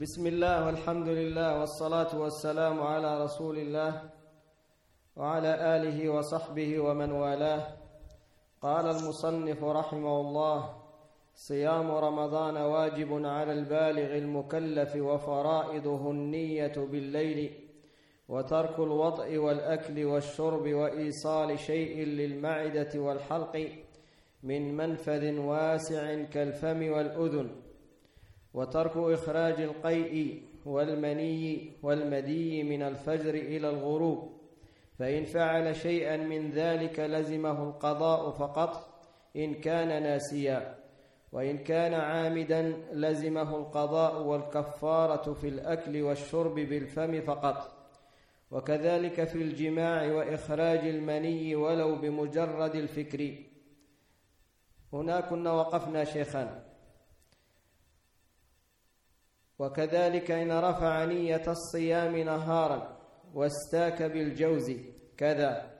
بسم الله والحمد لله والصلاة والسلام على رسول الله وعلى آله وصحبه ومن والاه. قال المصنف رحمه الله صيام رمضان واجب على البالغ المكلف وفرائضه النية بالليل وترك الوطء والأكل والشرب وإيصال شيء للمعدة والحلق من منفذ واسع كالفم والأذن وترك إخراج القيء والمني والمدي من الفجر إلى الغروب. فإن فعل شيئا من ذلك لزمه القضاء فقط إن كان ناسيا. وإن كان عامدا لزمه القضاء والكفارة في الأكل والشرب بالفم فقط. وكذلك في الجماع وإخراج المني ولو بمجرد الفكر. هنا كنا وقفنا شيخان وكذلك إن رفع نية الصيام نهارا واستاك بالجوز كذا.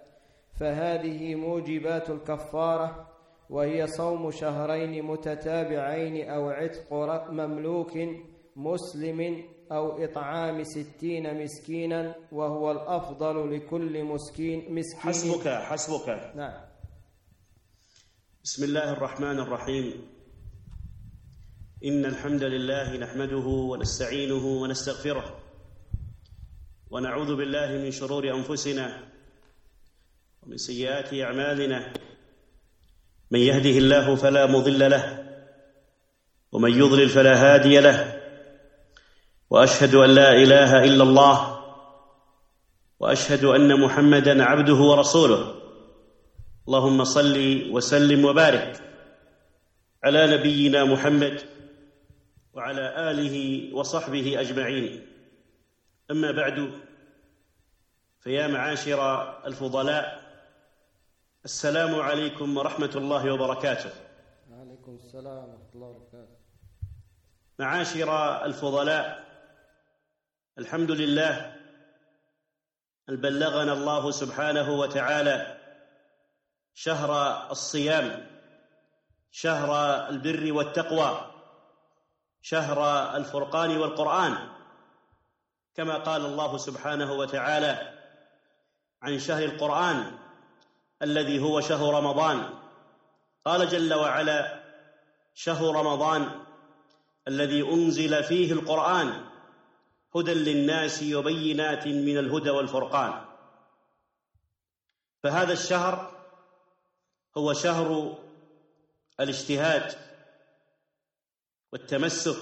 فهذه موجبات الكفارة وهي صوم شهرين متتابعين أو عتق مملوك مسلم أو إطعام ستين مسكينا وهو الأفضل لكل مسكين مسكين. حسبك حسبك. نعم. بسم الله الرحمن الرحيم. إن الحمد لله نحمده ونستعينه ونستغفره ونعوذ بالله من شرور أنفسنا ومن سيئات أعمالنا. من يهده الله فلا مضل له ومن يضلل فلا هادي له. وأشهد أن لا إله إلا الله وأشهد أن محمدا عبده ورسوله. اللهم صل وسلم وبارك على نبينا محمد وعلى آله وصحبه أجمعين. أما بعد فيا معاشر الفضلاء السلام عليكم ورحمة الله وبركاته. عليكم السلام ورحمة الله وبركاته. معاشر الفضلاء الحمد لله أن بلغنا الله سبحانه وتعالى شهر الصيام شهر البر والتقوى شهر الفرقان والقرآن كما قال الله سبحانه وتعالى عن شهر القرآن الذي هو شهر رمضان. قال جل وعلا شهر رمضان الذي أنزل فيه القرآن هدى للناس وبينات من الهدى والفرقان فهذا الشهر هو شهر الاجتهاد والتمسك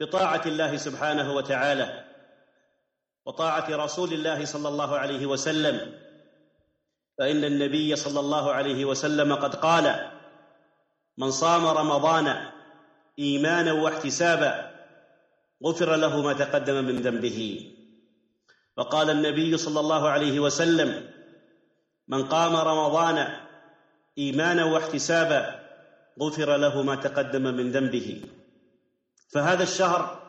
بطاعة الله سبحانه وتعالى وطاعة رسول الله صلى الله عليه وسلم. فإن النبي صلى الله عليه وسلم قد قال من صام رمضان إيمانا واحتسابا غفر له ما تقدم من ذنبه وقال النبي صلى الله عليه وسلم من قام رمضان إيمانا واحتسابا غفر له ما تقدم من ذنبه. فهذا الشهر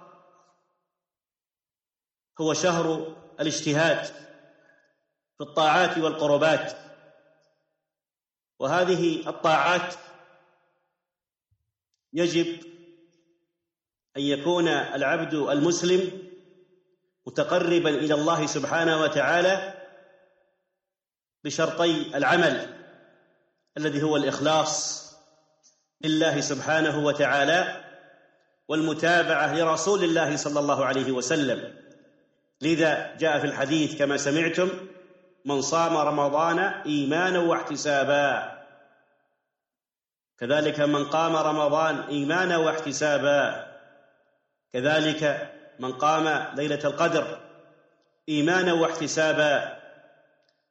هو شهر الاجتهاد في الطاعات والقربات. وهذه الطاعات يجب أن يكون العبد المسلم متقربا إلى الله سبحانه وتعالى بشرطي العمل الذي هو الإخلاص لله سبحانه وتعالى والمتابعة لرسول الله صلى الله عليه وسلم. لذا جاء في الحديث كما سمعتم من صام رمضان إيمانا واحتسابا. كذلك من قام رمضان إيمانا واحتسابا. كذلك من قام ليلة القدر إيمانا واحتسابا.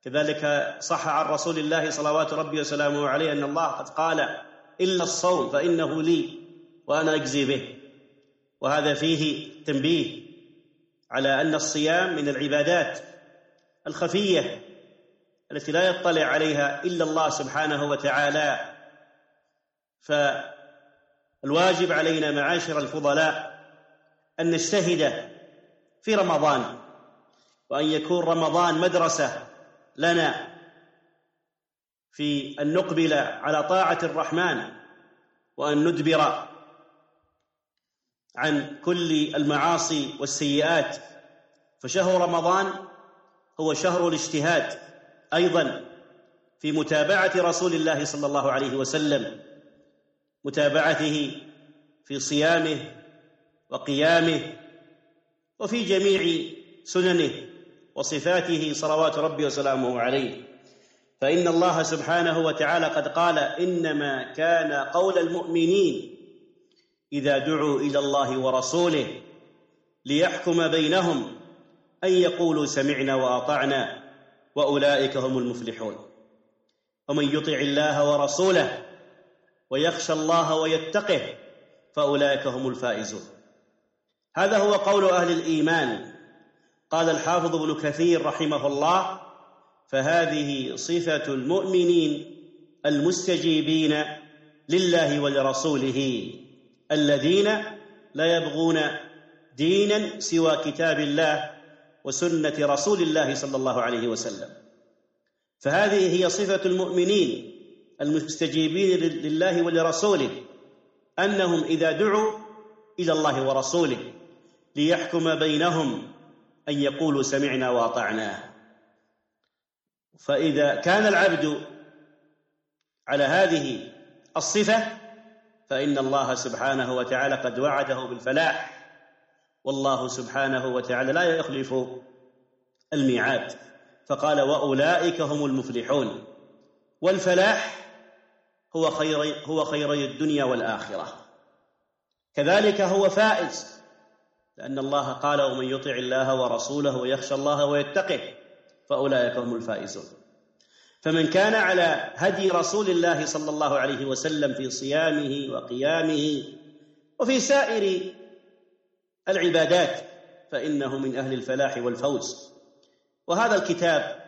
كذلك صح عن رسول الله صلوات ربي وسلامه عليه أن الله قد قال إلا الصوم فإنه لي وأنا أجزي به. وهذا فيه تنبيه على أن الصيام من العبادات الخفية التي لا يطلع عليها إلا الله سبحانه وتعالى. فالواجب علينا معاشر الفضلاء أن نجتهد في رمضان وأن يكون رمضان مدرسة لنا في أن نقبل على طاعة الرحمن وأن ندبر عن كل المعاصي والسيئات. فشهر رمضان هو شهر الاجتهاد أيضا في متابعة رسول الله صلى الله عليه وسلم متابعته في صيامه وقيامه وفي جميع سننه وصفاته صلوات ربي وسلامه عليه. فإن الله سبحانه وتعالى قد قال إنما كان قول المؤمنين إذا دعوا إلى الله ورسوله ليحكم بينهم أن يقولوا سمعنا وأطعنا وأولئك هم المفلحون. ومن يطع الله ورسوله ويخشى الله ويتقه فأولئك هم الفائزون. هذا هو قول أهل الإيمان. قال الحافظ ابن كثير رحمه الله فهذه صفة المؤمنين المستجيبين لله ولرسوله الذين لا يبغون دينا سوى كتاب الله وسنة رسول الله صلى الله عليه وسلم. فهذه هي صفة المؤمنين المستجيبين لله ولرسوله أنهم إذا دعوا إلى الله ورسوله ليحكم بينهم أن يقولوا سمعنا وأطعنا. فإذا كان العبد على هذه الصفة فإن الله سبحانه وتعالى قد وعده بالفلاح والله سبحانه وتعالى لا يخلف الميعاد. فقال وأولئك هم المفلحون. والفلاح هو خير هو خيري الدنيا والآخرة. كذلك هو فائز لأن الله قال ومن يطع الله ورسوله ويخشى الله ويتقه. فأولئك هم الفائزون. فمن كان على هدي رسول الله صلى الله عليه وسلم في صيامه وقيامه وفي سائر العبادات فإنه من أهل الفلاح والفوز. وهذا الكتاب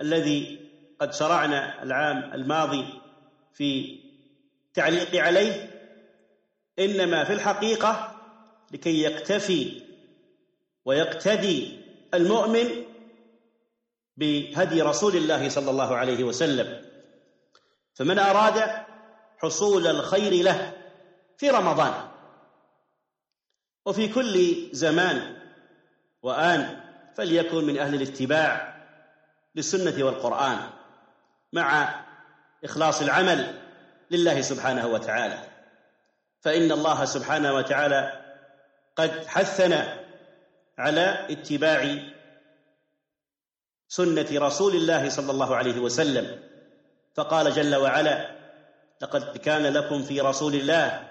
الذي قد شرعنا العام الماضي في تعليق عليه إنما في الحقيقة لكي يقتفي ويقتدي المؤمن بهدي رسول الله صلى الله عليه وسلم. فمن أراد حصول الخير له في رمضان وفي كل زمان وآن فليكن من أهل الاتباع للسنة والقرآن مع إخلاص العمل لله سبحانه وتعالى. فإن الله سبحانه وتعالى قد حثنا على اتباع سنة رسول الله صلى الله عليه وسلم. فقال جل وعلا لقد كان لكم في رسول الله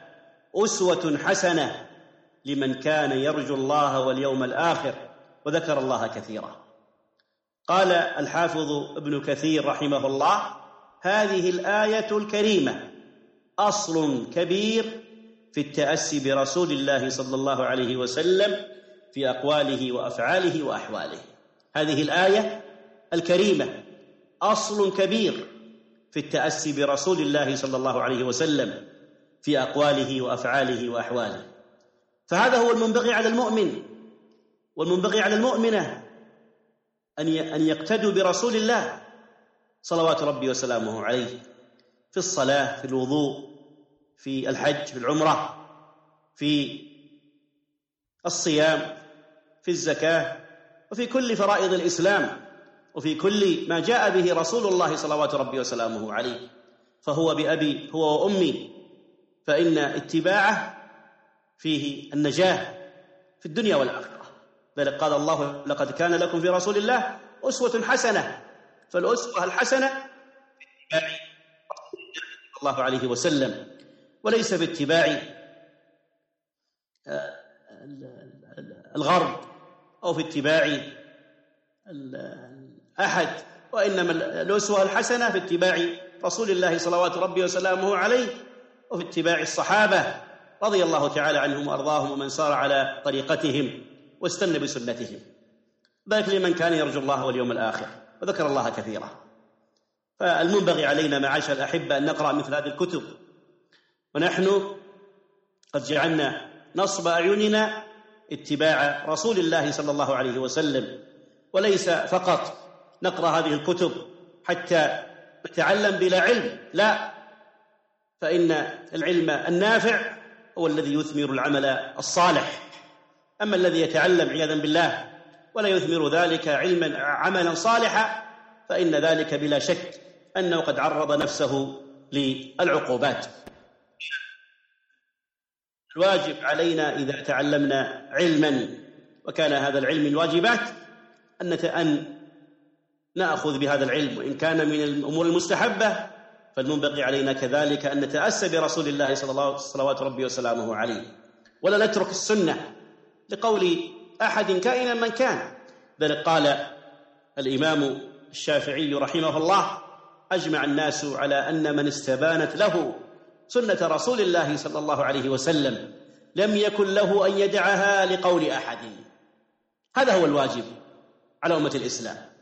أسوة حسنة لمن كان يرجو الله واليوم الآخر وذكر الله كثيرا. قال الحافظ ابن كثير رحمه الله هذه الآية الكريمة أصل كبير في التأسي برسول الله صلى الله عليه وسلم في أقواله وأفعاله وأحواله. هذه الآية الكريمة أصل كبير في التأسي برسول الله صلى الله عليه وسلم في أقواله وأفعاله وأحواله. فهذا هو المنبغي على المؤمن والمنبغي على المؤمنة أن أن يقتدوا برسول الله صلوات ربي وسلامه عليه في الصلاة في الوضوء في الحج في العمرة في الصيام في الزكاة وفي كل فرائض الإسلام. وفي كل ما جاء به رسول الله صلوات ربي وسلامه عليه فهو بأبي هو وأمي فإن اتباعه فيه النجاة في الدنيا والآخرة. ذلك قال الله لقد كان لكم في رسول الله أسوة حسنة. فالأسوة الحسنة في اتباع صلى الله عليه وسلم وليس باتباع آه، الغرب أو في اتباع أحد وإنما الأسوة الحسنة في اتباع رسول الله صلوات ربي وسلامه عليه وفي اتباع الصحابة رضي الله تعالى عنهم وأرضاهم ومن سار على طريقتهم واستنى بسنتهم. ذلك لمن كان يرجو الله واليوم الآخر وذكر الله كثيرا. فالمنبغي علينا معاشر الأحبة أن نقرأ مثل هذه الكتب. ونحن قد جعلنا نصب أعيننا اتباع رسول الله صلى الله عليه وسلم وليس فقط نقرأ هذه الكتب حتى نتعلم بلا علم. لا فإن العلم النافع هو الذي يثمر العمل الصالح. أما الذي يتعلم عياذا بالله ولا يثمر ذلك علما عملا صالحا فإن ذلك بلا شك أنه قد عرض نفسه للعقوبات. الواجب علينا إذا تعلمنا علما وكان هذا العلم الواجبات أن ناخذ بهذا العلم وإن كان من الأمور المستحبة فالمنبغي علينا كذلك أن نتأسى برسول الله صلى الله صلوات ربي وسلامه عليه. ولا نترك السنة لقول أحد كائنا من كان. بل قال الإمام الشافعي رحمه الله أجمع الناس على أن من استبانت له سنة رسول الله صلى الله عليه وسلم لم يكن له أن يدعها لقول أحد. هذا هو الواجب على أمة الإسلام.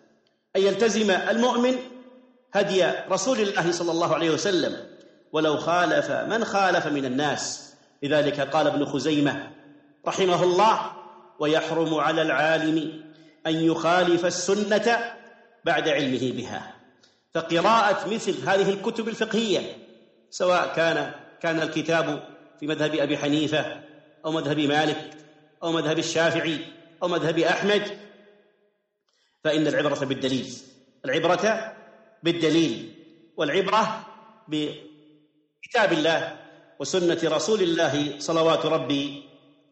أن يلتزم المؤمن هدي رسول الله صلى الله عليه وسلم. ولو خالف من خالف من الناس. لذلك قال ابن خزيمة رحمه الله ويحرم على العالم أن يخالف السنة بعد علمه بها. فقراءة مثل هذه الكتب الفقهية سواء كان كان الكتاب في مذهب أبي حنيفة أو مذهب مالك أو مذهب الشافعي أو مذهب أحمد فإن العبرة بالدليل. العبرة بالدليل والعبرة بكتاب الله وسنة رسول الله صلوات ربي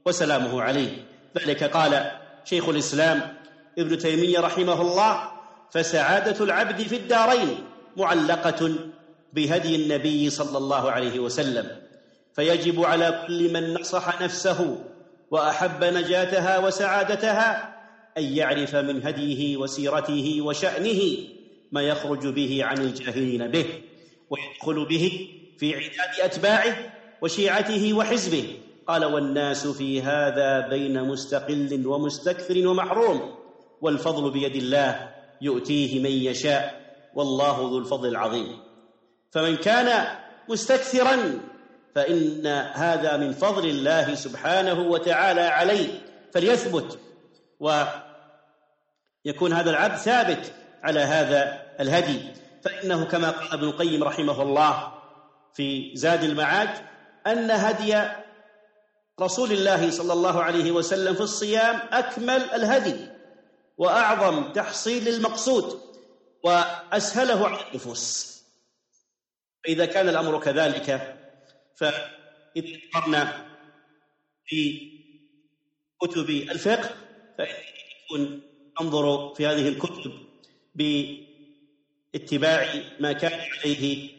وسلامه عليه. ذلك قال شيخ الإسلام ابن تيمية رحمه الله فسعادة العبد في الدارين معلقة بهدي النبي صلى الله عليه وسلم. فيجب على كل من نصح نفسه وأحب نجاتها وسعادتها أن يعرف من هديه وسيرته وشأنه ما يخرج به عن الجاهلين به ويدخل به في عداد أتباعه وشيعته وحزبه. قال والناس في هذا بين مستقل ومستكثر ومحروم والفضل بيد الله يؤتيه من يشاء والله ذو الفضل العظيم. فمن كان مستكثرا فإن هذا من فضل الله سبحانه وتعالى عليه فليثبت ويكون هذا العبد ثابت على هذا الهدي. فإنه كما قال ابن القيم رحمه الله في زاد المعاد أن هدي رسول الله صلى الله عليه وسلم في الصيام أكمل الهدي وأعظم تحصيل للمقصود وأسهله على النفوس. فإذا كان الأمر كذلك فإذا نظرنا في كتب الفقه فإنه يكون أنظر في هذه الكتب باتباع ما كان عليه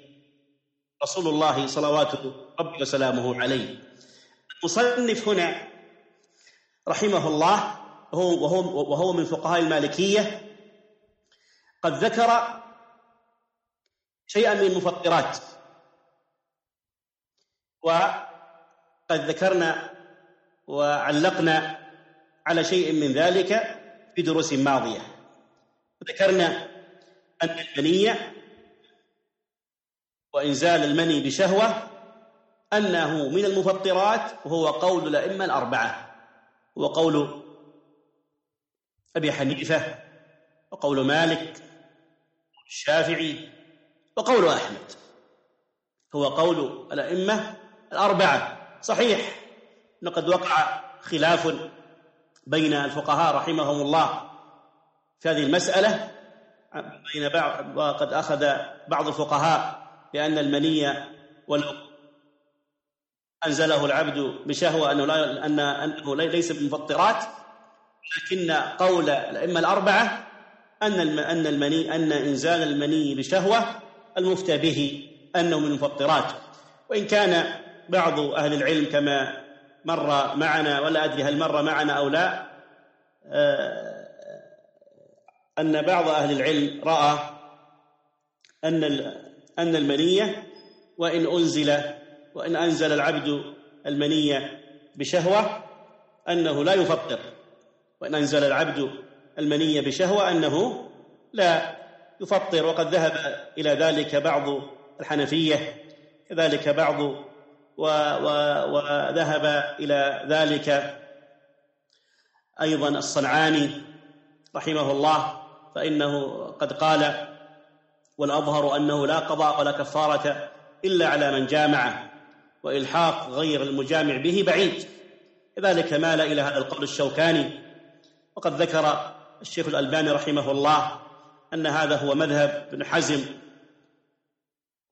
رسول الله صلوات ربي وسلامه عليه. المصنف هنا رحمه الله وهو, وهو, وهو من فقهاء المالكية قد ذكر شيئا من المفطرات. وقد ذكرنا وعلقنا على شيء من ذلك في دروس ماضية. ذكرنا أن المنية وإنزال المني بشهوة أنه من المفطرات وهو قول الأئمة الأربعة. هو قول أبي حنيفة وقول مالك الشافعي وقول أحمد. هو قول الأئمة الأربعة. صحيح أنه قد وقع خلاف بين الفقهاء رحمهم الله في هذه المسألة بين بعض وقد أخذ بعض الفقهاء بأن المني ولو أنزله العبد بشهوة أنه لا أن أنه ليس بالمفطرات لكن قول الأئمة الأربعة أن أن المني أن إنزال المني بشهوة المفتى به أنه من المفطرات. وإن كان بعض أهل العلم كما مر معنا ولا أدري هل مر معنا أو لا آه، أن بعض أهل العلم رأى أن أن المنية وإن أنزل وإن أنزل العبد المنية بشهوة أنه لا يفطر وإن أنزل العبد المنية بشهوة أنه لا يفطر وقد ذهب إلى ذلك بعض الحنفية كذلك بعض وذهب إلى ذلك أيضا الصنعاني رحمه الله فإنه قد قال والأظهر أنه لا قضاء ولا كفارة إلا على من جامع وإلحاق غير المجامع به بعيد. كذلك مال إلى هذا القول الشوكاني. وقد ذكر الشيخ الألباني رحمه الله أن هذا هو مذهب ابن حزم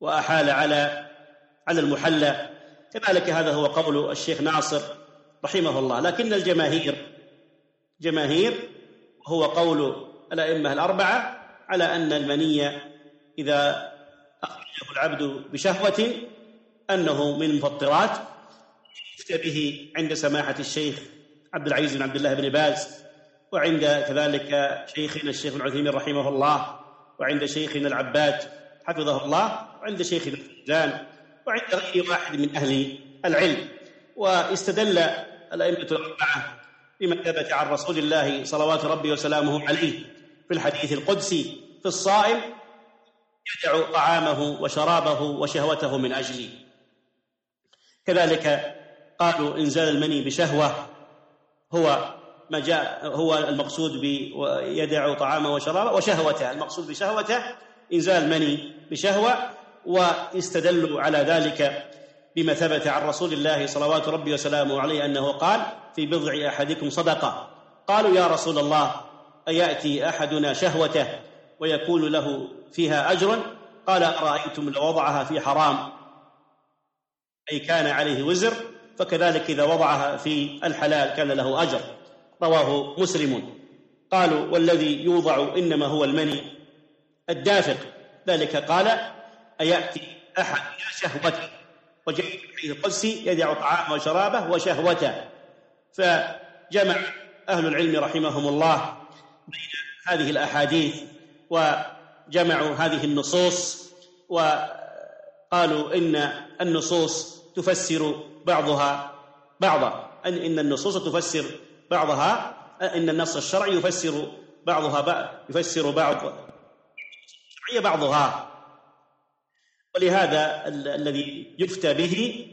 وأحال على على المحلى. كذلك هذا هو قول الشيخ ناصر رحمه الله. لكن الجماهير جماهير هو قول الأئمة الأربعة على أن المنية إذا أخرجه العبد بشهوة أنه من المفطرات به عند سماحة الشيخ عبد العزيز بن عبد الله بن باز وعند كذلك شيخنا الشيخ ابن عثيمين رحمه الله وعند شيخنا العباد حفظه الله وعند شيخنا الفوزان. وعند غير واحد من أهل العلم واستدل الأئمة الأربعة بما ثبت عن رسول الله صلوات ربي وسلامه عليه في الحديث القدسي في الصائم يدع طعامه وشرابه وشهوته من أجلي. كذلك قالوا إنزال المني بشهوة هو ما جاء هو المقصود بيدع طعامه وشرابه وشهوته المقصود بشهوته إنزال مني بشهوة واستدلوا على ذلك بما ثبت عن رسول الله صلوات ربي وسلامه عليه أنه قال في بضع أحدكم صدقة. قالوا يا رسول الله أيأتي أحدنا شهوته ويكون له فيها أجر؟ قال أرأيتم لو وضعها في حرام؟ أي كان عليه وزر فكذلك إذا وضعها في الحلال كان له أجر. رواه مسلم. قالوا والذي يوضع إنما هو المني الدافق. ذلك قال أيأتي أحد شهوته. وجاء الحديث القدسي يدع طعامه وشرابه وشهوته. فجمع أهل العلم رحمهم الله بين هذه الأحاديث وجمعوا هذه النصوص وقالوا إن النصوص تفسر بعضها بعضا. أن إن النصوص تفسر بعضها إن النص الشرعي يفسر بعضها يفسر بعض بعضها. ولهذا الذي يفتى به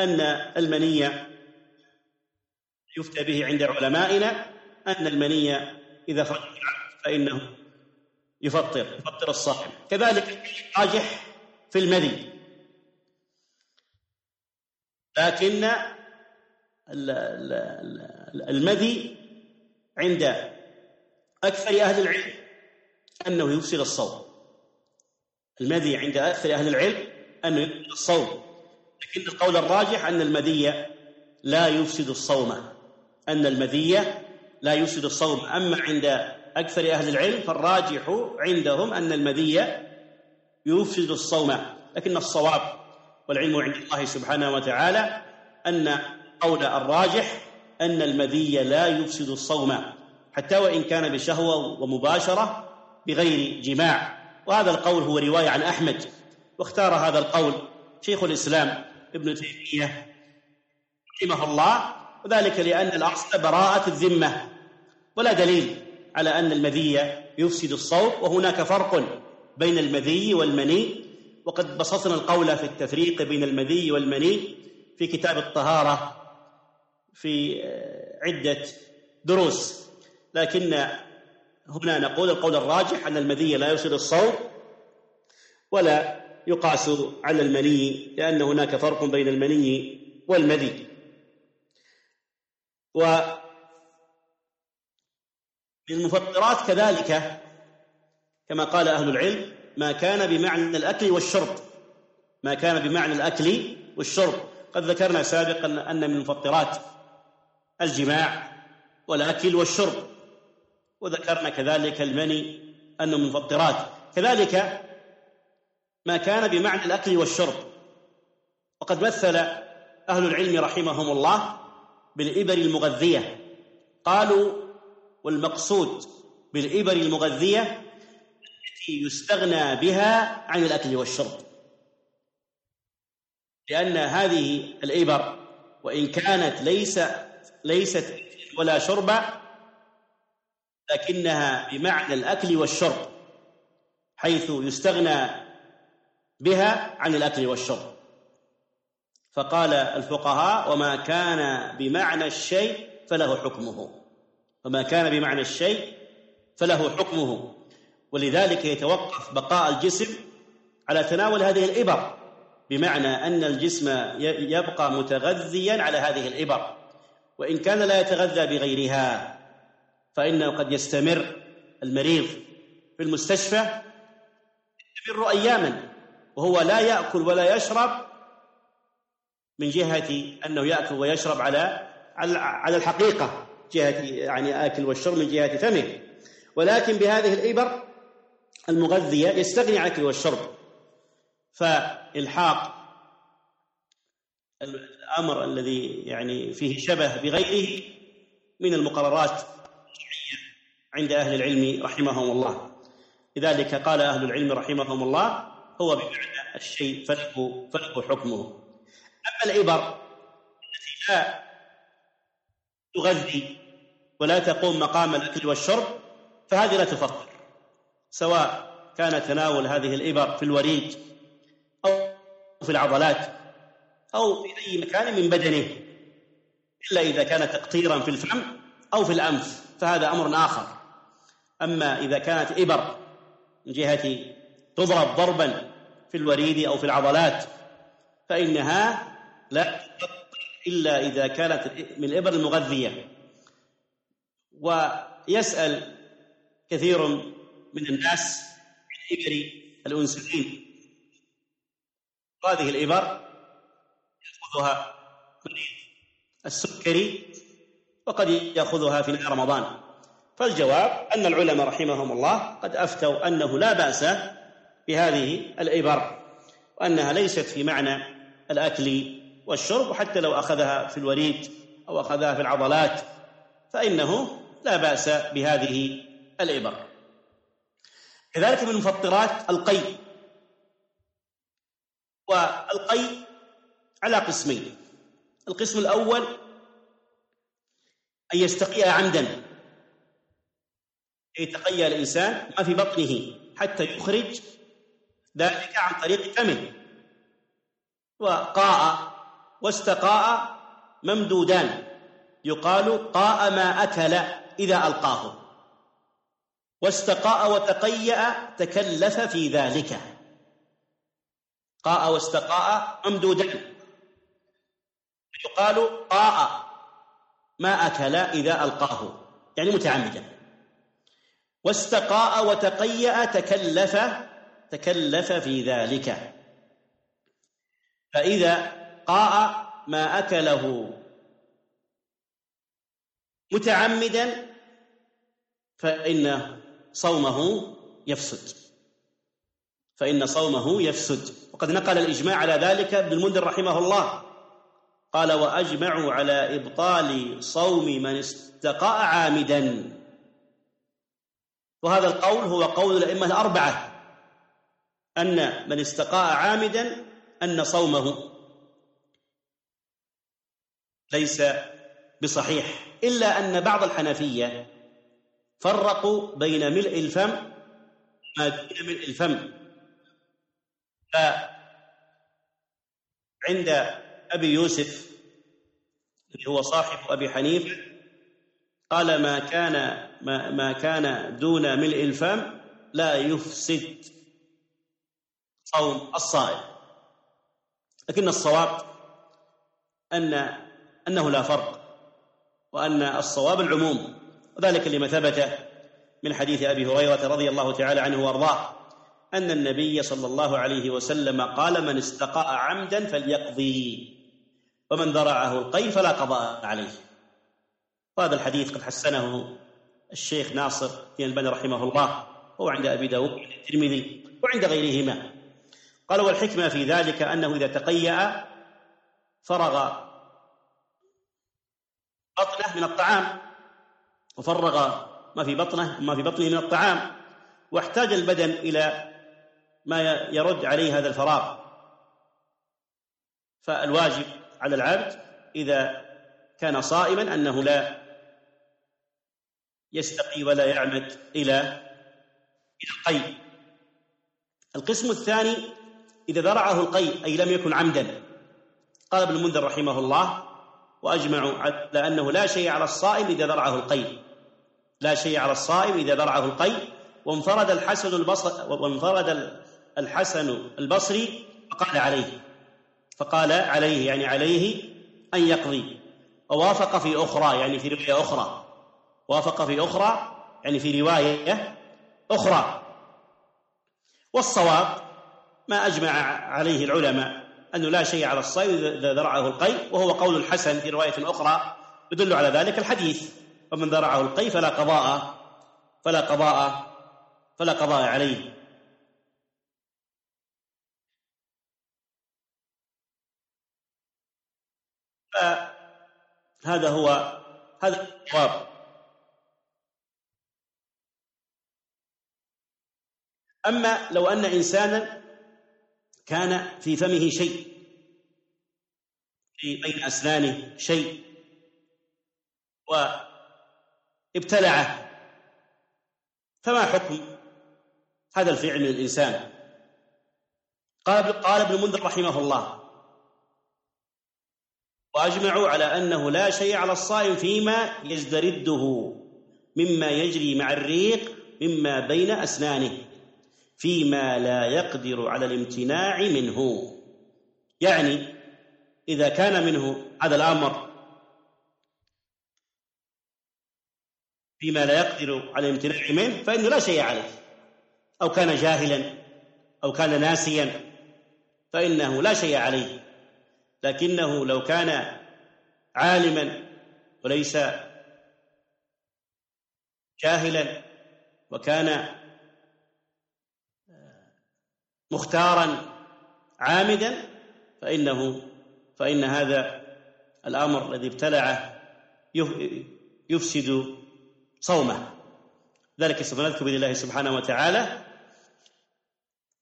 أن المنية يفتى به عند علمائنا أن المنية إذا خرج فإنه يفطر يفطر الصائم كذلك راجح في المذي. لكن المذي عند أكثر أهل العلم أنه يفسد الصوم المذي عند أكثر أهل العلم أنه الصوم. لكن القول الراجح أن المذي لا يفسد الصوم. أن المذي لا يفسد الصوم. أما عند أكثر أهل العلم فالراجح عندهم أن المذي يفسد الصوم. لكن الصواب والعلم عند الله سبحانه وتعالى أن قول الراجح أن المذي لا يفسد الصوم. حتى وإن كان بشهوة ومباشرة بغير جماع. وهذا القول هو رواية عن أحمد واختار هذا القول شيخ الإسلام ابن تيمية رحمه الله وذلك لأن الأصل براءة الذمة ولا دليل على أن المذي يفسد الصوت وهناك فرق بين المذي والمني وقد بسطنا القول في التفريق بين المذي والمني في كتاب الطهارة في عدة دروس لكن هنا نقول القول الراجح أن المذي لا يفسد الصوم ولا يقاس على المني لأن هناك فرق بين المني والمذي. و المفطرات كذلك كما قال أهل العلم ما كان بمعنى الأكل والشرب. ما كان بمعنى الأكل والشرب. قد ذكرنا سابقا أن من المفطرات الجماع والأكل والشرب. وذكرنا كذلك المني أنه مفطرات كذلك ما كان بمعنى الأكل والشرب. وقد مثل أهل العلم رحمهم الله بالإبر المغذية. قالوا والمقصود بالإبر المغذية التي يستغنى بها عن الأكل والشرب. لأن هذه الإبر وإن كانت ليس ليست ولا شرب لكنها بمعنى الأكل والشرب حيث يستغنى بها عن الأكل والشرب. فقال الفقهاء وما كان بمعنى الشيء فله حكمه وما كان بمعنى الشيء فله حكمه. ولذلك يتوقف بقاء الجسم على تناول هذه الإبر بمعنى أن الجسم يبقى متغذيا على هذه الإبر وإن كان لا يتغذى بغيرها. فإنه قد يستمر المريض في المستشفى يستمر أياما وهو لا يأكل ولا يشرب من جهة أنه يأكل ويشرب على على الحقيقة جهة يعني آكل والشرب من جهة فمه. ولكن بهذه الإبر المغذية يستغني عن الأكل والشرب. فإلحاق الأمر الذي يعني فيه شبه بغيره من المقررات عند أهل العلم رحمهم الله. لذلك قال أهل العلم رحمهم الله هو بمعنى الشيء فله فله حكمه. أما العبر التي لا تغذي ولا تقوم مقام الأكل والشرب فهذه لا تفطر سواء كان تناول هذه الإبر في الوريد أو في العضلات أو في أي مكان من بدنه إلا إذا كان تقطيرا في الفم أو في الأنف فهذا أمر آخر. أما إذا كانت إبر من جهة تضرب ضربا في الوريد أو في العضلات فإنها لا إلا إذا كانت من الإبر المغذية ويسأل كثير من الناس عن إبر الأنسولين. هذه الإبر يأخذها مريض السكري وقد يأخذها في نهار رمضان. فالجواب أن العلماء رحمهم الله قد أفتوا أنه لا بأس بهذه الإبر وأنها ليست في معنى الأكل والشرب وحتى لو أخذها في الوريد أو أخذها في العضلات فإنه لا بأس بهذه الإبر كذلك من المفطرات القي. والقي على قسمين. القسم الأول أن يستقيها عمدا. يتقيا الإنسان ما في بطنه حتى يخرج ذلك عن طريق فمه. وقاء واستقاء ممدودان. يقال قاء ما أكل إذا ألقاه. واستقاء وتقيأ تكلف في ذلك. قاء واستقاء ممدودان. يقال قاء ما أكل إذا ألقاه. يعني متعمدا. واستقاء وتقيأ تكلف تكلف في ذلك. فإذا قاء ما أكله. متعمدا فإن صومه يفسد. فإن صومه يفسد. وقد نقل الإجماع على ذلك ابن المنذر رحمه الله. قال وأجمعوا على إبطال صوم من استقاء عامدا. وهذا القول هو قول الأئمة الأربعة أن من استقاء عامدا أن صومه. ليس بصحيح. إلا أن بعض الحنفية فرقوا بين ملء الفم ما دون ملء الفم. فعند أبي يوسف اللي هو صاحب أبي حنيفة قال ما كان ما, ما كان دون ملء الفم لا يفسد صوم الصائم. لكن الصواب أن أنه لا فرق وأن الصواب العموم وذلك لما ثبت من حديث أبي هريرة رضي الله تعالى عنه وأرضاه أن النبي صلى الله عليه وسلم قال من استقاء عمدا فليقضي ومن ذرعه القي فلا قضاء عليه. وهذا الحديث قد حسنه الشيخ ناصر بن الباني رحمه الله هو عند أبي داود الترمذي وعند غيرهما. قال والحكمة في ذلك أنه إذا تقيأ فرغ بطنه من الطعام وفرغ ما في بطنه ما في بطنه من الطعام واحتاج البدن إلى ما يرد عليه هذا الفراغ. فالواجب على العبد إذا كان صائما أنه لا يستقي ولا يعمد إلى إلى القي القسم الثاني إذا ذرعه القي أي لم يكن عمدا. قال ابن المنذر رحمه الله وأجمعوا على أنه لا شيء على الصائم إذا ذرعه القي لا شيء على الصائم إذا ذرعه القي وانفرد الحسن البصري وانفرد الحسن البصري فقال عليه. فقال عليه يعني عليه أن يقضي. ووافق في أخرى يعني في رواية أخرى. وافق في أخرى يعني في رواية أخرى. والصواب ما أجمع عليه العلماء أنه لا شيء على الصيد إذا ذرعه القي وهو قول الحسن في رواية أخرى يدل على ذلك الحديث. ومن ذرعه القي فلا قضاء فلا قضاء فلا قضاء عليه. فهذا هو هذا الجواب أما لو أن إنسانا كان في فمه شيء في بين أسنانه شيء وابتلعه فما حكم هذا الفعل من الإنسان؟ قال قال ابن المنذر رحمه الله وأجمعوا على أنه لا شيء على الصائم فيما يزدرده مما يجري مع الريق مما بين أسنانه. فيما لا يقدر على الامتناع منه. يعني إذا كان منه هذا الأمر فيما لا يقدر على الامتناع منه فإنه لا شيء عليه. أو كان جاهلا أو كان ناسيا فإنه لا شيء عليه. لكنه لو كان عالما وليس جاهلا وكان مختارا عامدا فإنه فإن هذا الأمر الذي ابتلعه يفسد صومه. ذلك سوف نذكر بإذن الله سبحانه وتعالى.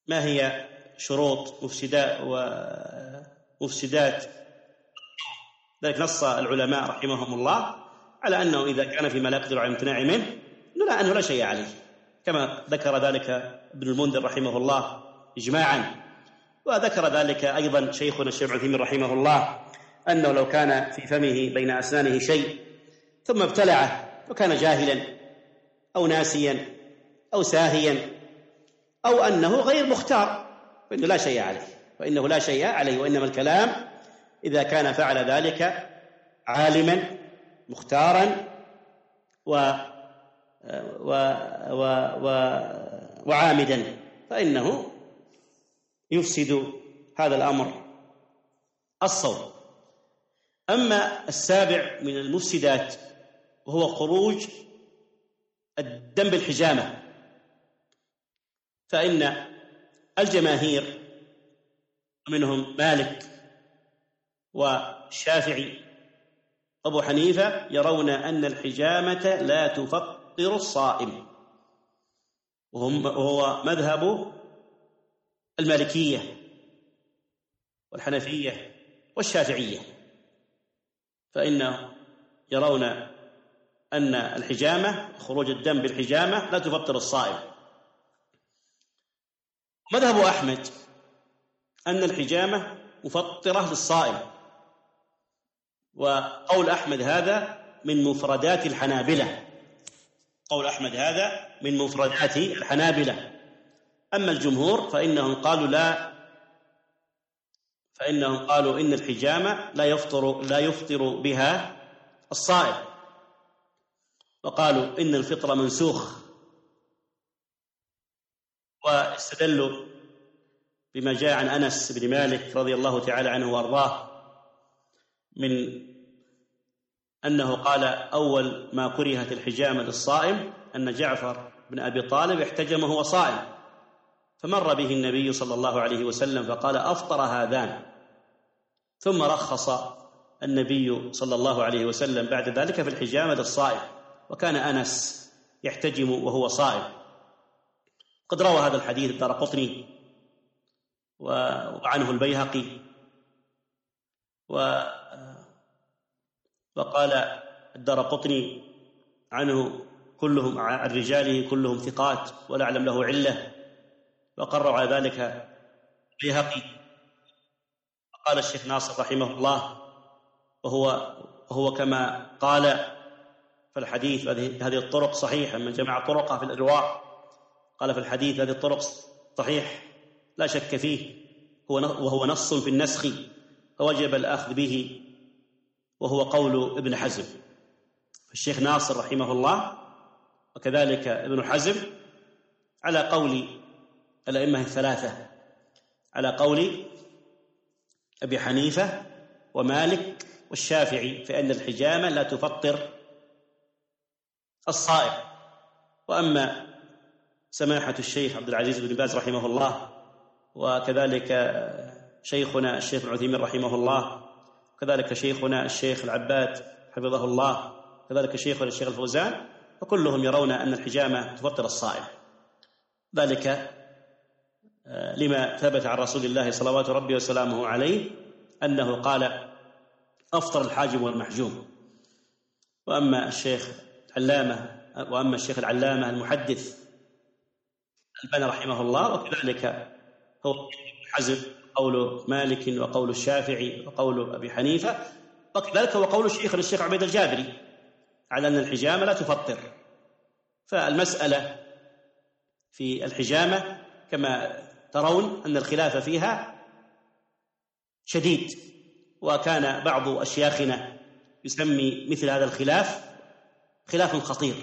ما هي شروط مفسدات ومفسدات؟ ذلك نص العلماء رحمهم الله على أنه إذا كان فيما لا يقدر على الامتناع منه لا أنه لا شيء عليه. كما ذكر ذلك ابن المنذر رحمه الله إجماعا. وذكر ذلك أيضا شيخنا الشيخ عثيمين رحمه الله أنه لو كان في فمه بين أسنانه شيء ثم ابتلعه وكان جاهلا أو ناسيا أو ساهيا أو أنه غير مختار فإنه لا شيء عليه وإنه لا شيء عليه وإنما الكلام إذا كان فعل ذلك عالما مختارا و و و و وعامدا فإنه يفسد هذا الأمر. الصوم. أما السابع من المفسدات وهو خروج الدم بالحجامة فإن الجماهير منهم مالك والشافعي أبو حنيفة يرون أن الحجامة لا تفطر الصائم. وهو مذهب المالكية والحنفية والشافعية فإن يرون أن الحجامة خروج الدم بالحجامة لا تفطر الصائم. مذهب أحمد أن الحجامة مفطرة للصائم وقول أحمد هذا من مفردات الحنابلة. قول أحمد هذا من مفردات الحنابلة. أما الجمهور فإنهم قالوا لا فإنهم قالوا إن الحجامة لا يفطر لا يفطر بها الصائم. وقالوا إن الفطر منسوخ. واستدلوا بما جاء عن أنس بن مالك رضي الله تعالى عنه وأرضاه من أنه قال أول ما كرهت الحجامة للصائم أن جعفر بن أبي طالب احتجم وهو صائم. فمر به النبي صلى الله عليه وسلم فقال أفطر هذان. ثم رخص النبي صلى الله عليه وسلم بعد ذلك في الحجامة للصائم وكان أنس يحتجم وهو صائم. قد روى هذا الحديث الدار قطني وعنه البيهقي و وقال الدار قطني عنه كلهم عن رجاله كلهم ثقات ولا اعلم له علة. وقرر على ذلك البيهقي. قال الشيخ ناصر رحمه الله وهو وهو كما قال فالحديث هذه الطرق صحيحة من جمع طرقها في الإرواء قال في الحديث هذه الطرق صحيح لا شك فيه هو وهو نص في النسخ فوجب الأخذ به وهو قول ابن حزم. الشيخ ناصر رحمه الله وكذلك ابن حزم على قول الأئمة الثلاثة على قول أبي حنيفة ومالك والشافعي فإن الحجامة لا تفطر الصائم. وأما سماحة الشيخ عبد العزيز بن باز رحمه الله وكذلك شيخنا الشيخ ابن عثيمين رحمه الله كذلك شيخنا الشيخ العباد حفظه الله كذلك شيخنا الشيخ الفوزان وكلهم يرون أن الحجامة تفطر الصائم. ذلك لما ثبت عن رسول الله صلوات ربي وسلامه عليه أنه قال أفطر الحاجم والمحجوم وأما الشيخ العلامة وأما الشيخ العلامة المحدث البنا رحمه الله وكذلك هو حزم قول مالك وقول الشافعي وقول أبي حنيفة وكذلك هو قول الشيخ الشيخ عبيد الجابري على أن الحجامة لا تفطر. فالمسألة في الحجامة كما ترون أن الخلاف فيها شديد وكان بعض أشياخنا يسمي مثل هذا الخلاف خلاف خطير.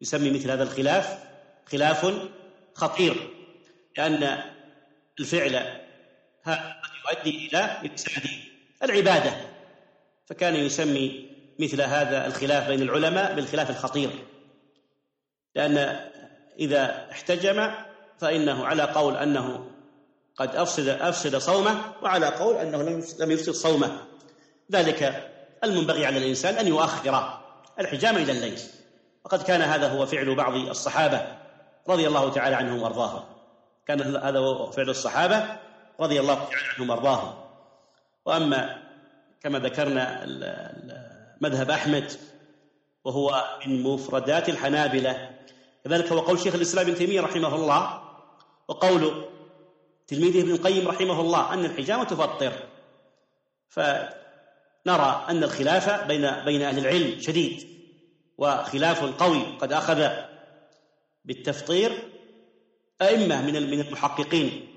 يسمي مثل هذا الخلاف خلاف خطير لأن الفعل هذا يؤدي إلى إفساد العبادة. فكان يسمي مثل هذا الخلاف بين العلماء بالخلاف الخطير لأن إذا احتجم فإنه على قول أنه قد أفسد أفسد صومه وعلى قول أنه لم يفسد صومه. ذلك المنبغي على الإنسان أن يؤخر الحجامة إلى الليل. وقد كان هذا هو فعل بعض الصحابة رضي الله تعالى عنهم وأرضاهم. كان هذا هو فعل الصحابة رضي الله تعالى عنهم وأرضاهم. وأما كما ذكرنا مذهب أحمد وهو من مفردات الحنابلة. كذلك هو قول شيخ الإسلام ابن تيمية رحمه الله وقول تلميذه ابن القيم رحمه الله أن الحجامة تفطر. فنرى أن الخلاف بين بين أهل العلم شديد وخلاف قوي قد أخذ بالتفطير أئمة من من المحققين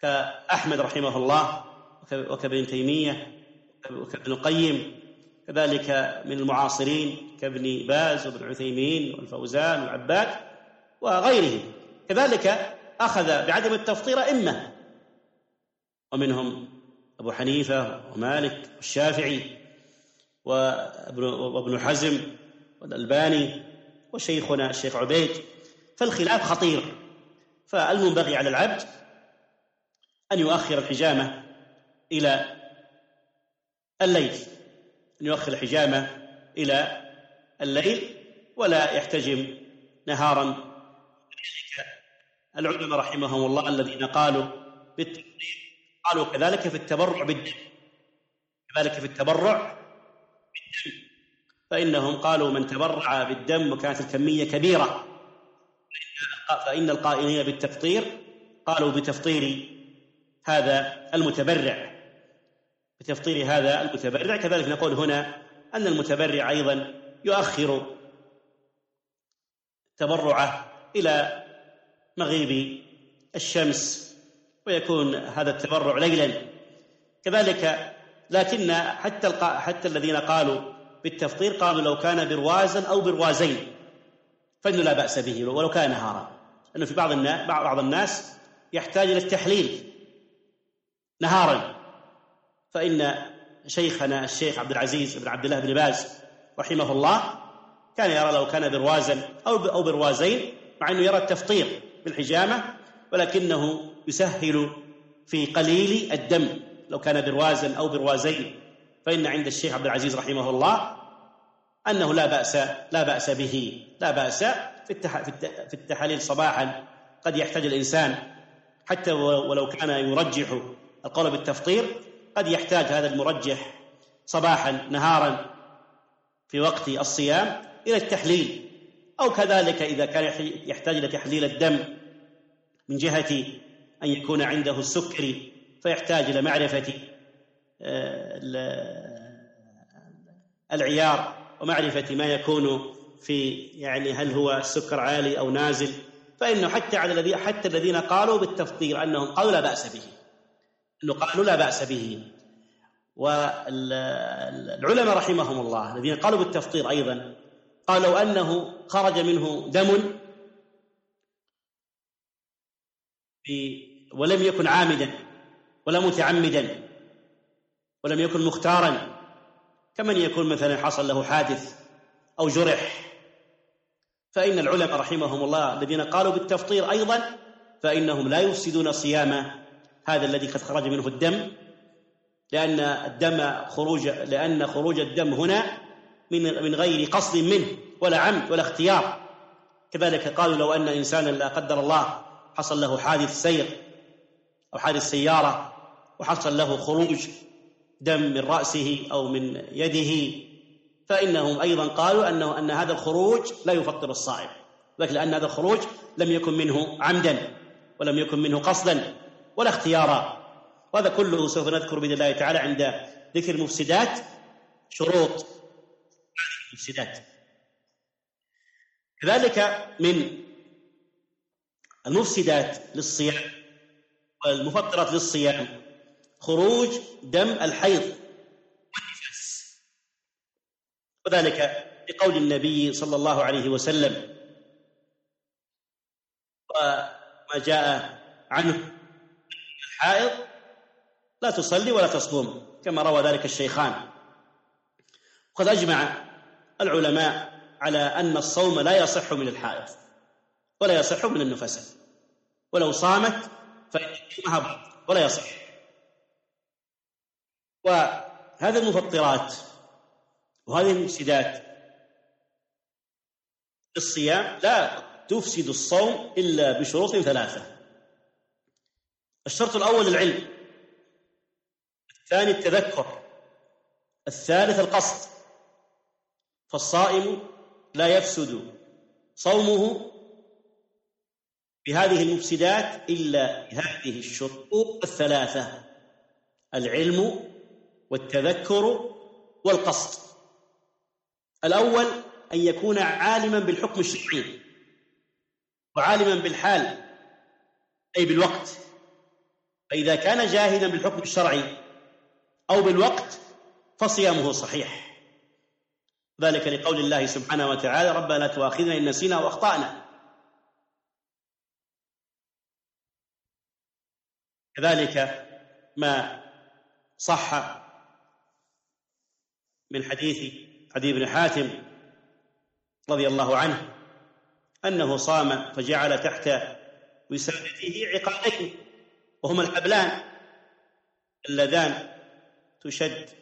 كأحمد رحمه الله وكابن تيمية وكابن القيم كذلك من المعاصرين كابن باز وابن عثيمين والفوزان والعباد وغيرهم. كذلك أخذ بعدم التفطير أئمة ومنهم أبو حنيفة ومالك والشافعي وابن حزم والألباني وشيخنا الشيخ عبيد. فالخلاف خطير. فالمنبغي على العبد أن يؤخر الحجامة إلى الليل. أن يؤخر الحجامة إلى الليل ولا يحتجم نهارا العلماء رحمهم الله الذين قالوا بالتبرير قالوا كذلك في التبرع بالدم كذلك في التبرع بالدم. فإنهم قالوا من تبرع بالدم وكانت الكمية كبيرة فإن القائلين بالتفطير قالوا بتفطير هذا المتبرع بتفطير هذا المتبرع. كذلك نقول هنا أن المتبرع أيضا يؤخر تبرعه إلى مغيب الشمس ويكون هذا التبرع ليلا. كذلك لكن حتى حتى الذين قالوا بالتفطير قالوا لو كان بروازا أو بروازين فإنه لا بأس به ولو كان نهارا. لأنه في بعض الناس بعض الناس يحتاج إلى التحليل نهارا. فإن شيخنا الشيخ عبد العزيز بن عبد الله بن باز رحمه الله كان يرى لو كان بروازا أو أو بروازين مع إنه يرى التفطير. بالحجامة ولكنه يسهل في قليل الدم لو كان بروازا أو بروازين. فإن عند الشيخ عبد العزيز رحمه الله أنه لا بأس لا بأس به لا بأس في في التحاليل صباحا. قد يحتاج الإنسان حتى ولو كان يرجح القول بالتفطير قد يحتاج هذا المرجح صباحا نهارا في وقت الصيام إلى التحليل. أو كذلك إذا كان يحتاج إلى تحليل الدم من جهة أن يكون عنده السكري فيحتاج إلى معرفة آه، العيار ومعرفة ما يكون في يعني هل هو السكر عالي أو نازل. فإنه حتى على الذي حتى الذين قالوا بالتفطير أنهم قالوا لا بأس به. أنه قالوا لا بأس به. والعلماء رحمهم الله الذين قالوا بالتفطير أيضا قالوا لو أنه خرج منه دم ولم يكن عامدا ولا متعمدا ولم يكن مختارا كمن يكون مثلا حصل له حادث أو جرح؟ فإن العلماء رحمهم الله الذين قالوا بالتفطير أيضا فإنهم لا يفسدون صيام هذا الذي قد خرج منه الدم لأن الدم خروج لأن خروج الدم هنا من من غير قصد منه ولا عمد ولا اختيار. كذلك قالوا لو أن إنسانا لا قدر الله حصل له حادث سير أو حادث سيارة وحصل له خروج دم من رأسه أو من يده فإنهم أيضا قالوا أنه أن هذا الخروج لا يفطر الصائم. لكن لأن هذا الخروج لم يكن منه عمدا ولم يكن منه قصدا ولا اختيارا. وهذا كله سوف نذكر بإذن الله تعالى عند ذكر المفسدات شروط المفسدات كذلك من المفسدات للصيام والمفطرات للصيام خروج دم الحيض والنفاس. وذلك لقول النبي صلى الله عليه وسلم وما جاء عنه الحائض لا تصلي ولا تصوم كما روى ذلك الشيخان. وقد أجمع العلماء على أن الصوم لا يصح من الحائض ولا يصح من النفساء ولو صامت فإن صومها ولا يصح. وهذه المفطرات وهذه المفسدات الصيام لا تفسد الصوم إلا بشروط ثلاثة. الشرط الأول العلم الثاني التذكر الثالث القصد. فالصائم لا يفسد صومه بهذه المفسدات إلا بهذه الشروط الثلاثة العلم والتذكر والقصد. الأول أن يكون عالما بالحكم الشرعي وعالما بالحال أي بالوقت. فإذا كان جاهلا بالحكم الشرعي أو بالوقت فصيامه صحيح. ذلك لقول الله سبحانه وتعالى ربنا لا تؤاخذنا إن نسينا وأخطأنا. كذلك ما صح من حديث عدي بن حاتم رضي الله عنه أنه صام فجعل تحت وسادته عقالين وهما الحبلان اللذان تشد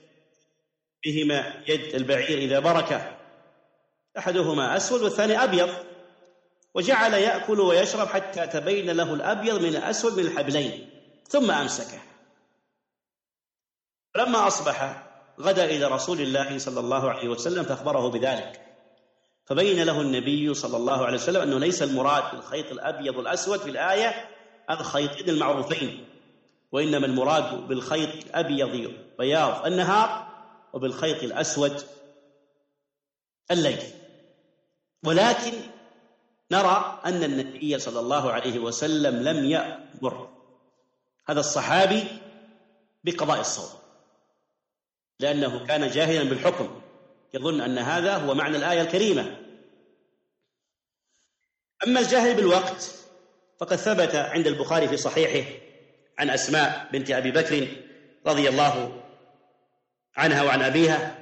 بهما يد البعير إذا برك. أحدهما أسود والثاني أبيض. وجعل يأكل ويشرب حتى تبين له الأبيض من الأسود من الحبلين. ثم أمسكه. فلما أصبح غدا إلى رسول الله صلى الله عليه وسلم فأخبره بذلك. فبين له النبي صلى الله عليه وسلم أنه ليس المراد بالخيط الأبيض والأسود في الآية الخيطين المعروفين وإنما المراد بالخيط الأبيض بياض النهار وبالخيط الأسود الليل ولكن نرى أن النبي صلى الله عليه وسلم لم يأمر هذا الصحابي بقضاء الصوم لأنه كان جاهلا بالحكم. يظن أن هذا هو معنى الآية الكريمة. أما الجاهل بالوقت فقد ثبت عند البخاري في صحيحه عن أسماء بنت أبي بكر رضي الله عنها وعن أبيها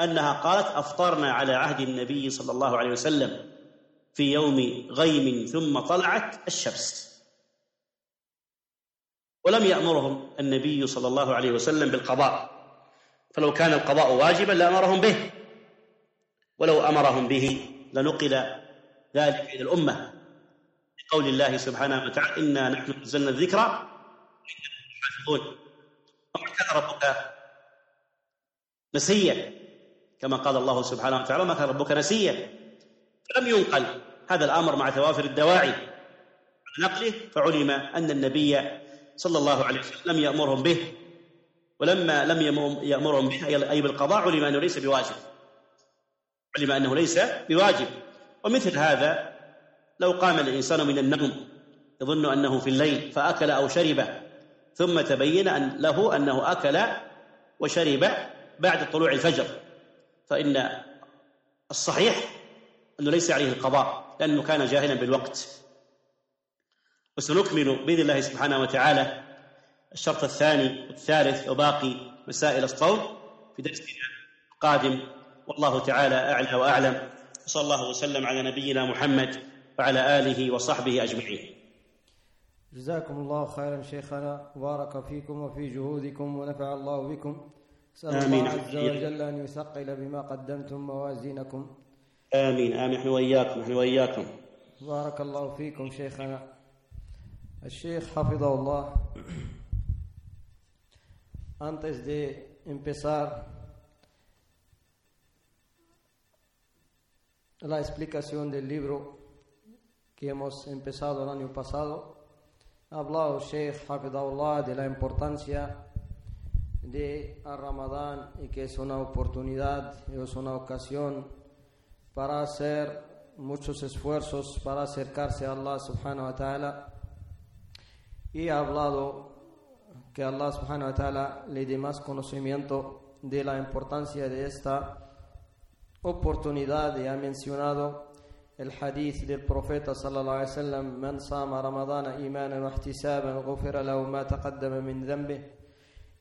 أنها قالت أفطرنا على عهد النبي صلى الله عليه وسلم في يوم غيم ثم طلعت الشمس. ولم يأمرهم النبي صلى الله عليه وسلم بالقضاء. فلو كان القضاء واجبا لأمرهم به. ولو أمرهم به لنقل ذلك إلى الأمة. لقول الله سبحانه وتعالى إنا نحن نزلنا الذكر. حافظون وما كان ربك نسيا كما قال الله سبحانه وتعالى ما كان ربك نسيا فلم ينقل هذا الأمر مع توافر الدواعي. نقله فعلم أن النبي صلى الله عليه وسلم لم يأمرهم به ولما لم يأمرهم به أي بالقضاء علم أنه ليس بواجب. علم أنه ليس بواجب. ومثل هذا لو قام الإنسان من النوم يظن أنه في الليل فأكل أو شرب ثم تبين أن له أنه أكل وشرب بعد طلوع الفجر فإن الصحيح أنه ليس عليه القضاء لأنه كان جاهلا بالوقت. وسنكمل بإذن الله سبحانه وتعالى الشرط الثاني والثالث وباقي مسائل الصوم في درسنا القادم. والله تعالى أعلى وأعلم. وصلى الله وسلم على نبينا محمد وعلى آله وصحبه أجمعين. جزاكم الله خيرا شيخنا. بارك فيكم وفي جهودكم ونفع الله بكم. أسأل آمين. الله عز وجل أن يثقل بما قدمتم موازينكم آمين آمين نحن وإياكم نحن وإياكم بارك الله فيكم شيخنا الشيخ حفظه الله antes de empezar la explicación del libro que hemos empezado el año pasado, ha hablado Sheikh Hafidahullah de la importancia de Ramadán y que es una oportunidad, es una ocasión para hacer muchos esfuerzos para acercarse a Allah subhanahu wa ta'ala. Y ha hablado que Allah subhanahu wa ta'ala le dé más conocimiento de la importancia de esta oportunidad. Y ha mencionado el hadith del profeta sallallahu alaihi wasallam man sama ramadana imanan wa ihtisaban ghufira lahu ma taqaddama min dhanbihi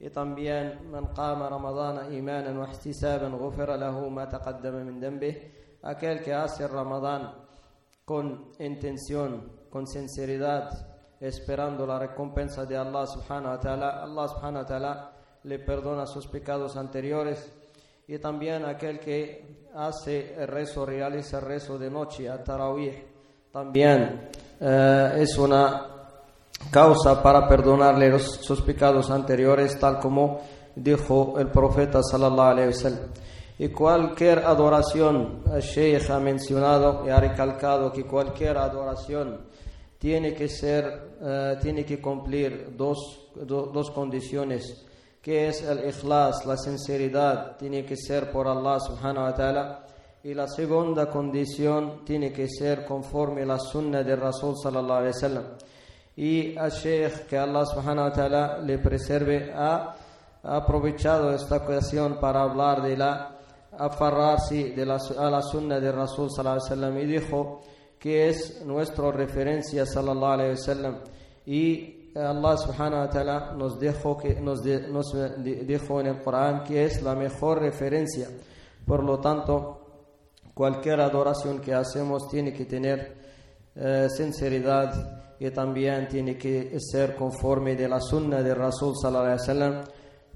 también man qama ramadana imanan wa ihtisaban ghufira lahu ma taqaddama min dhanbihi aquel que hace ramadán con intención con sinceridad esperando la recompensa de Allah subhanahu wa ta'ala Allah subhanahu wa ta'ala le perdona sus pecados anteriores. Y también aquel que hace el rezo, realiza el rezo de noche, a Tarawih, también eh, es una causa para perdonarle los, sus pecados anteriores, tal como dijo el profeta sallallahu alaihi wasallam. Y cualquier adoración, el Sheikh ha mencionado y ha recalcado que cualquier adoración tiene que ser, eh, tiene que cumplir dos, do- dos condiciones que es el ikhlas, la sinceridad, tiene que ser por Allah subhanahu wa ta'ala. Y la segunda condición tiene que ser conforme la sunna del Rasul sallallahu alaihi wasallam. Y al Sheikh, que Allah subhanahu wa ta'ala le preserve, ha ha aprovechado esta ocasión para hablar de la aferrarse de la, a la sunna del Rasul sallallahu alaihi wasallam y dijo que es nuestra referencia sallallahu alaihi wasallam y Allah subhanahu wa ta'ala nos dijo que nos, de- nos di- dijo en el Corán que es la mejor referencia. Por lo tanto cualquier adoración que hacemos tiene que tener eh, sinceridad y también tiene que ser conforme de la sunna del Rasul sallallahu alaihi wasallam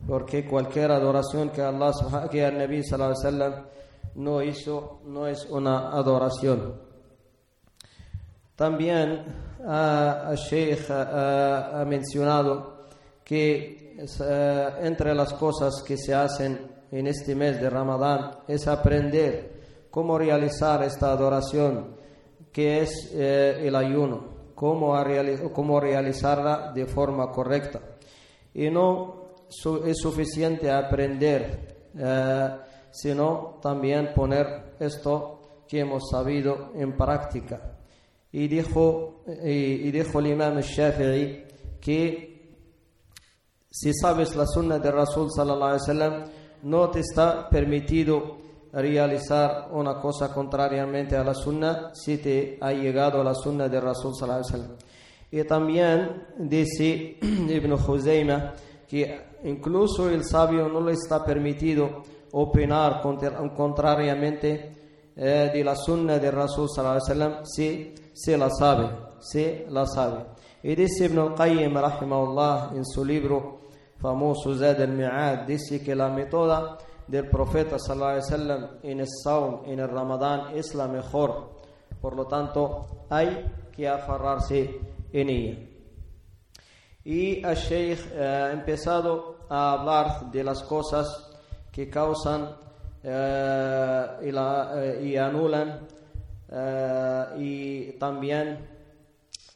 porque cualquier adoración que Allah que el Nabi alaihi wasallam no hizo no es una adoración. También ah, el Sheikh ah, ha mencionado que es, ah, entre las cosas que se hacen en este mes de Ramadán es aprender cómo realizar esta adoración que es eh, el ayuno, cómo, a cómo realizarla de forma correcta. Y no su- es suficiente aprender, eh, sino también poner esto que hemos sabido en práctica. Y dijo, y, y dijo el imam Shafi'i que si sabes la sunna de Rasul sallallahu wasallam, no te está permitido realizar una cosa contrariamente a la sunna si te ha llegado la sunna de Rasul sallallahu alaihi wasallam. Y también dice Ibn Juzayma que incluso el sabio no le está permitido opinar contra- contrariamente eh, de la sunna de Rasul sallallahu alaihi wasallam si se la sabe, se la sabe. Y dice Ibn al-Qayyim rahimahullah en su libro famoso Zad al-Mi'ad dice que la métoda del profeta sallallahu alaihi wasallam en el saum, en el Ramadán es la mejor. Por lo tanto, hay que aferrarse en ella. Y el Sheikh eh, ha empezado a hablar de las cosas que causan eh, y, eh, y anulan y también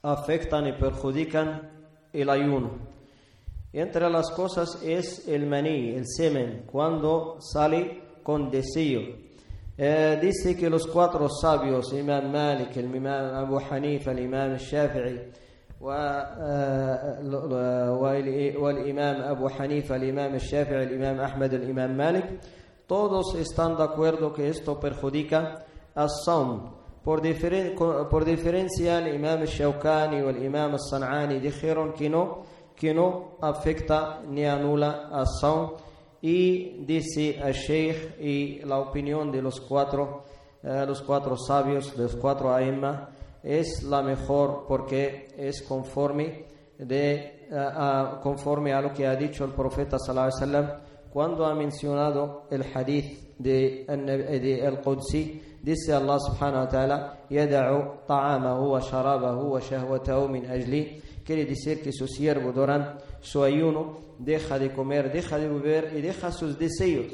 afectan y perjudican el ayuno. Entre las cosas es el maní, el semen, cuando sale con deseo. Eh, dice que los cuatro sabios, Imam Malik, el Imam Abu Hanifa, el Imam Shafi'i, والإمام أبو حنيفة الإمام الشافعي الإمام أحمد الإمام مالك todos están de acuerdo que esto perjudica al saum por, diferen, por diferencia el Imam Shawkani o el Imam San'ani dijeron que no que no afecta ni anula saum y dice el Sheikh y la opinión de los cuatro eh, los cuatro sabios de los cuatro aima es la mejor porque es conforme, de, a, conforme a lo que ha dicho el profeta sallallahu alaihi wasallam cuando ha mencionado el hadith de, de el Qudsi dice Allah subhanahu wa ta'ala sharabahu wa min ajli quiere decir que su siervo durante su ayuno deja de comer, deja de beber y deja sus deseos.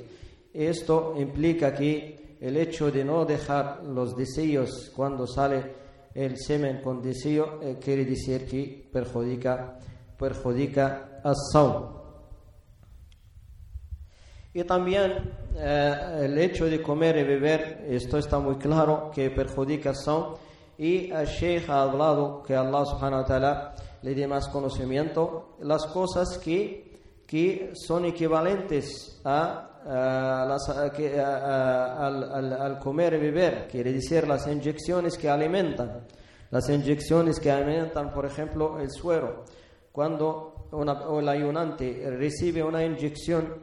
Esto implica que el hecho de no dejar los deseos cuando sale el semen con deseo eh, quiere decir que perjudica, perjudica al saum. Y también eh, el hecho de comer y beber, esto está muy claro que perjudica al saum. Y el Sheikh ha hablado que Allah subhanahu wa ta'ala le dé más conocimiento, las cosas que, que son equivalentes a al, comer y beber, quiere decir las inyecciones que alimentan. Las inyecciones que alimentan, por ejemplo, el suero. Cuando el ayunante recibe una inyección,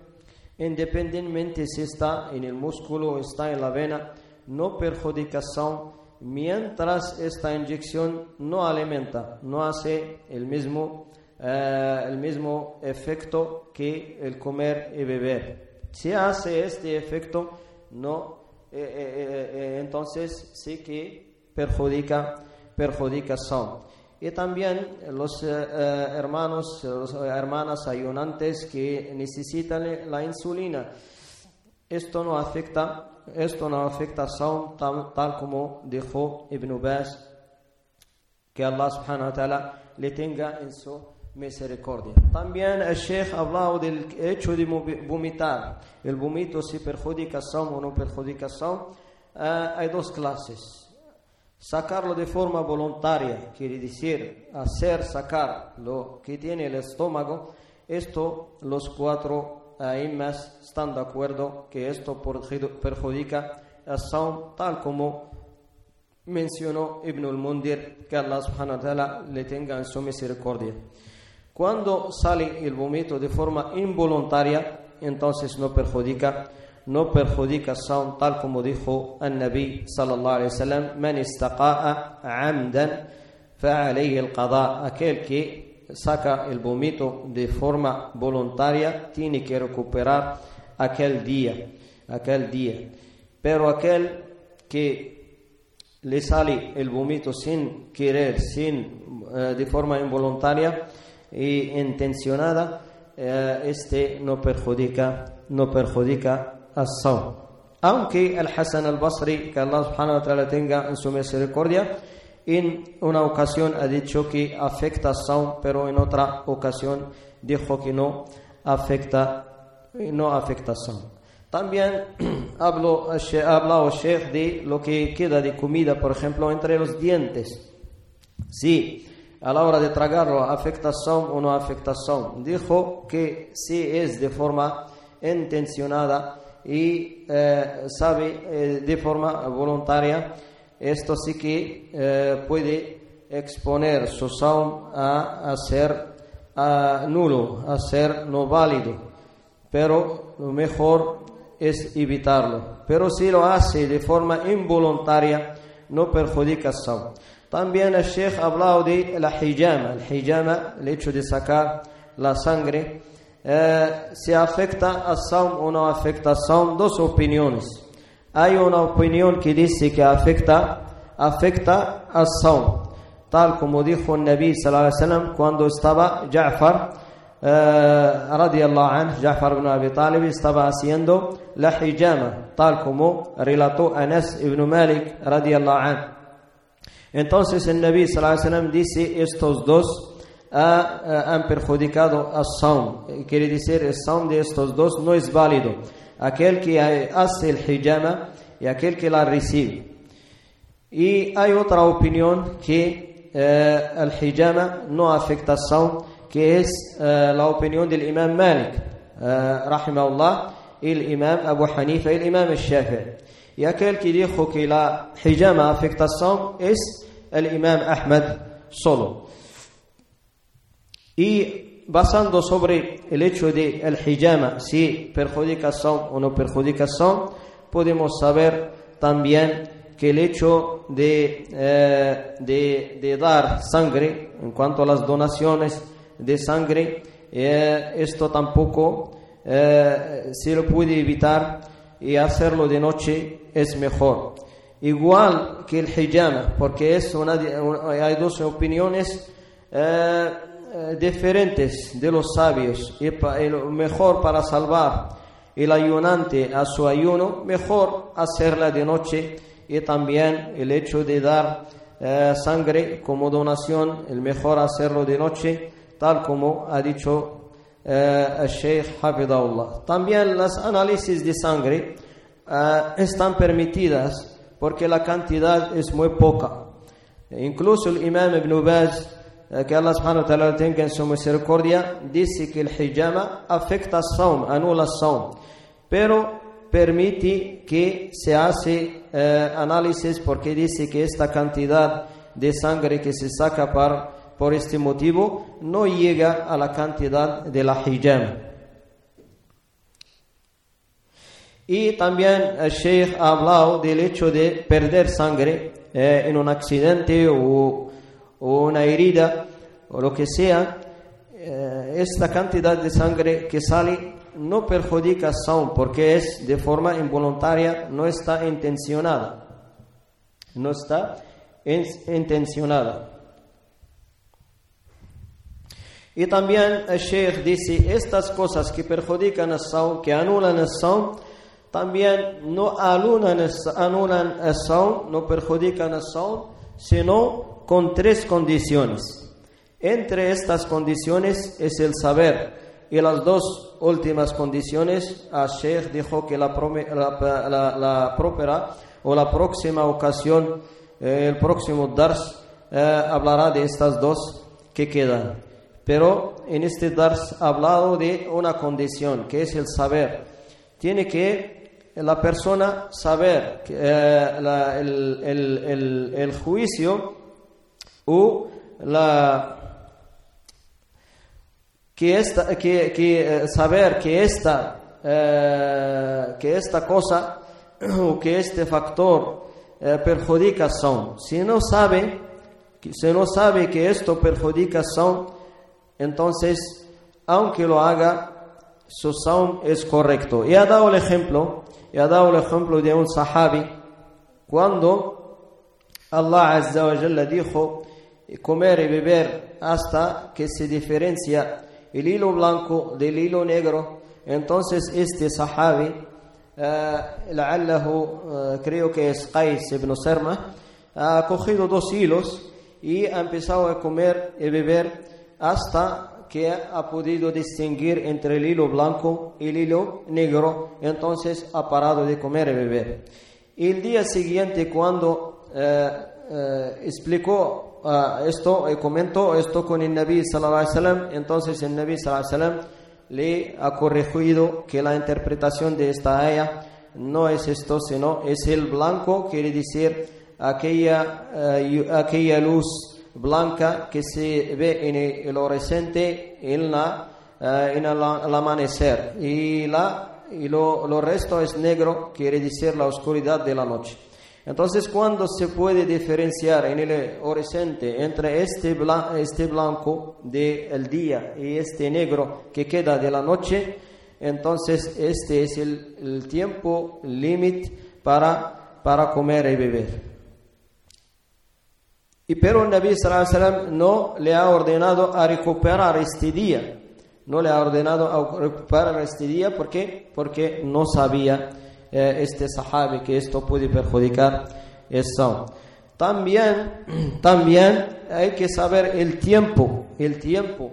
independientemente si está en el músculo o está en la vena, no perjudica saum mientras esta inyección no alimenta, no hace el mismo, eh, el mismo efecto que el comer y beber. Si hace este efecto, no, eh, eh, entonces sí que perjudica, perjudica son. Y también los hermanos, las hermanas ayunantes que necesitan la insulina. Esto no afecta, esto no afecta son tal, tal como dijo Ibn Baz, que Allah subhanahu wa ta'ala le tenga en su misericordia. También el Sheikh ha hablado del hecho de vomitar. El vómito si perjudica saum o no perjudica saum. Uh, hay dos clases. Sacarlo de forma voluntaria, quiere decir hacer sacar lo que tiene el estómago. Esto los cuatro aimas están de acuerdo que esto perjudica a saum tal como mencionó Ibn al-Mundir que Allah subhanahu wa ta'ala le tenga en su misericordia. Cuando sale el vómito de forma involuntaria, entonces no perjudica, no perjudica saum, tal como dijo el Nabi sallallahu alaihi wasallam, man istaqa'a amdan fa'alayhi al-qada, aquel que saca el vómito de forma voluntaria tiene que recuperar aquel día, aquel día. Pero aquel que le sale el vómito sin querer, sin eh, de forma involuntaria, y intencionada, eh, este no perjudica, no perjudica al saum. Aunque el Hassan al-Basri, que Allah subhanahu wa ta'ala tenga en su misericordia, en una ocasión ha dicho que afecta saum, pero en otra ocasión dijo que no afecta, no afecta saum. También hablo, ha hablado Sheikh de lo que queda de comida, por ejemplo, entre los dientes. Sí, a la hora de tragarlo afecta son o no afecta son. Dijo que si es de forma intencionada y eh, sabe eh, de forma voluntaria, esto sí que eh, puede exponer su son a, ser nulo, a ser no válido. Pero lo mejor es evitarlo. Pero si lo hace de forma involuntaria, no perjudica son. También el Sheikh ha de la hijama. El hijama, el hecho de sacar la sangre, eh, se afecta al saum o no afecta al saum. Dos opiniones. Hay una opinión que dice que afecta, afecta al saum. Tal como dijo el Nabi sallallahu cuando estaba Ja'far eh, radiallahu anhu, Ja'far ibn Abi Talib estaba haciendo la hijama, tal como relató Anas ibn Malik radiallahu anhu. Entonces el Nabi sallallahu dice estos dos han perjudicado a Saum. Quiere decir el Saum de estos dos no es válido. Aquel que hace el hijama y aquel que la recibe. Y hay otra opinión que eh, el hijama no afecta al saum, que es eh, la opinión del imam Malik, eh, rahimahullah, el imam Abu Hanifa y el imam Shafi'i. Y aquel que dijo que la hijama afecta al saum es el imam Ahmad solo. Y basando sobre el hecho de el hijama, si perjudica saum o no perjudica saum, podemos saber también que el hecho de, eh, de, dar sangre, en cuanto a las donaciones de sangre, eh, esto tampoco eh, se lo puede evitar y hacerlo de noche es mejor. Igual que el hijama, porque es hay dos opiniones diferentes de los sabios y mejor para salvar el ayunante a su ayuno, mejor hacerla de noche y también el hecho de dar eh, sangre como donación, el mejor hacerlo de noche, tal como ha dicho eh, el Sheikh Hafidahullah. También las análisis de sangre eh, están permitidas porque la cantidad es muy poca. Incluso el Imam Ibn Baz, que Allah subhanahu wa tenga en su misericordia, dice que el hijama afecta al saum, anula el saum, pero permite que se hace eh, análisis porque dice que esta cantidad de sangre que se saca por este motivo no llega a la cantidad de la hijama. Y también el Sheikh ha hablado del hecho de perder sangre eh, en un accidente o, una herida o lo que sea. Eh, esta cantidad de sangre que sale no perjudica a Saum porque es de forma involuntaria, no está intencionada. No está intencionada. Y también el Sheikh dice, estas cosas que perjudican a Saum, que anulan a Saum, también no anulan, anulan a Saum, no perjudican a Saum, sino con tres condiciones. Entre estas condiciones es el saber y las dos últimas condiciones, a Sheikh dijo que la, la, la, própera o la próxima ocasión, eh, el próximo Dars, eh, hablará de estas dos que quedan. Pero en este Dars ha hablado de una condición, que es el saber. Tiene que la persona saber eh, el, el, el juicio o la que, esta, que, que eh, saber que esta, eh, que esta cosa o que este factor eh, perjudica son. Si no sabe, si no sabe que esto perjudica son, entonces, aunque lo haga, su sound es correcto. Y ha dado el ejemplo, y ha dado el ejemplo de un sahabi, cuando Allah Azza wa Jalla dijo comer y beber hasta que se diferencia el hilo blanco del hilo negro. Entonces este sahabi, uh, creo que es Qais ibn Serma, ha cogido dos hilos y ha empezado a comer y beber hasta que ha podido distinguir entre el hilo blanco y el hilo negro, entonces ha parado de comer y beber. El día siguiente, cuando eh, eh, explicó uh, esto, eh, comentó esto con el Nabi sallallahu alaihi wasallam, entonces el Nabi sallallahu alaihi wasallam le ha corregido que la interpretación de esta aya no es esto, sino es el blanco, quiere decir aquella, uh, aquella luz blanca que se ve en el, horizonte en, la, uh, en el, el, amanecer y, la, y lo, lo resto es negro, quiere decir la oscuridad de la noche. Entonces, cuando se puede diferenciar en el horizonte entre este, blanco, este blanco del día y este negro que queda de la noche, entonces este es el, tiempo límite para, para comer y beber. Y pero Nabi sallam no le ha ordenado a recuperar este día. No le ha ordenado a recuperar este día porque porque no sabía eh, este sahabi que esto puede perjudicar eso. También, también hay que saber el tiempo, el tiempo.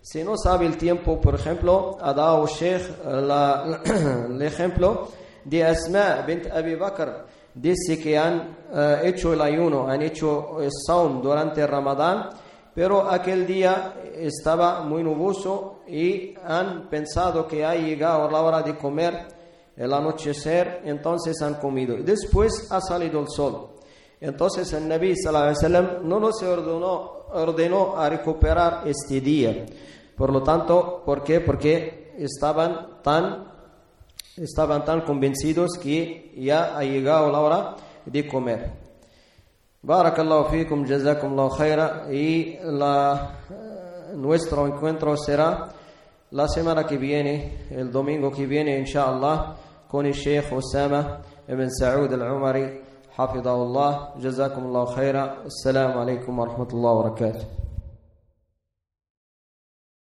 Si no sabe el tiempo, por ejemplo, ha dado Sheikh el ejemplo de Asma bint Abi Bakr. Dice que han eh, hecho el ayuno, han hecho el saum durante el Ramadán, pero aquel día estaba muy nuboso y han pensado que ha llegado la hora de comer el anochecer, entonces han comido. Después ha salido el sol. Entonces el Nabi sallallahu no nos ordenó, ordenó a recuperar este día. Por lo tanto, ¿por qué? Porque estaban tan, estaban tan convencidos que ya ha llegado la hora de comer. Barakallahu fikum, jazakumullahu khaira. Y la, nuestro encuentro será la semana que viene, el domingo que viene, inshallah, el Sheikh Osama ibn Saud al-Umari. حفظه الله جزاكم الله خيرا السلام عليكم ورحمة الله وبركاته